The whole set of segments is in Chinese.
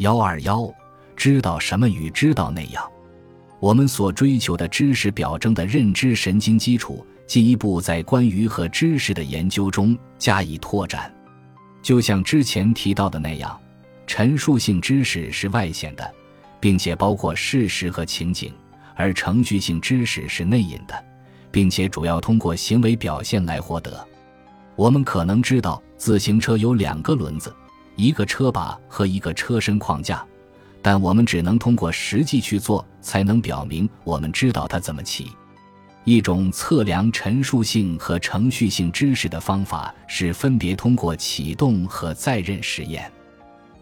幺二幺，知道什么与知道那样。我们所追求的知识表征的认知神经基础，进一步在关于和知识的研究中加以拓展。就像之前提到的那样，陈述性知识是外显的，并且包括事实和情景；而程序性知识是内隐的，并且主要通过行为表现来获得。我们可能知道自行车有两个轮子、一个车把和一个车身框架。但我们只能通过实际去做，才能表明我们知道它怎么骑。一种测量陈述性和程序性知识的方法是分别通过启动和再认实验。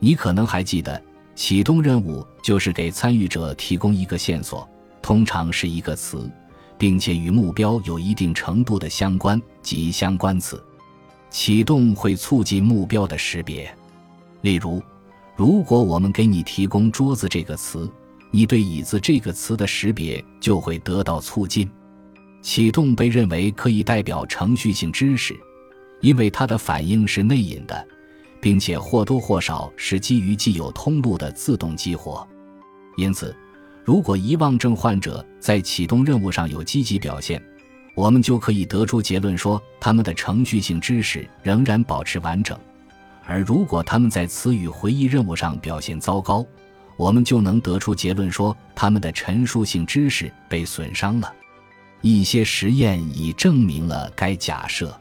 你可能还记得，启动任务就是给参与者提供一个线索，通常是一个词，并且与目标有一定程度的相关及相关词。启动会促进目标的识别，例如。如果我们给你提供“桌子”这个词，你对“椅子”这个词的识别就会得到促进。启动被认为可以代表程序性知识，因为它的反应是内隐的，并且或多或少是基于既有通路的自动激活。因此，如果遗忘症患者在启动任务上有积极表现，我们就可以得出结论说，他们的程序性知识仍然保持完整。而如果他们在词语回忆任务上表现糟糕，我们就能得出结论说他们的陈述性知识被损伤了。一些实验已证明了该假设。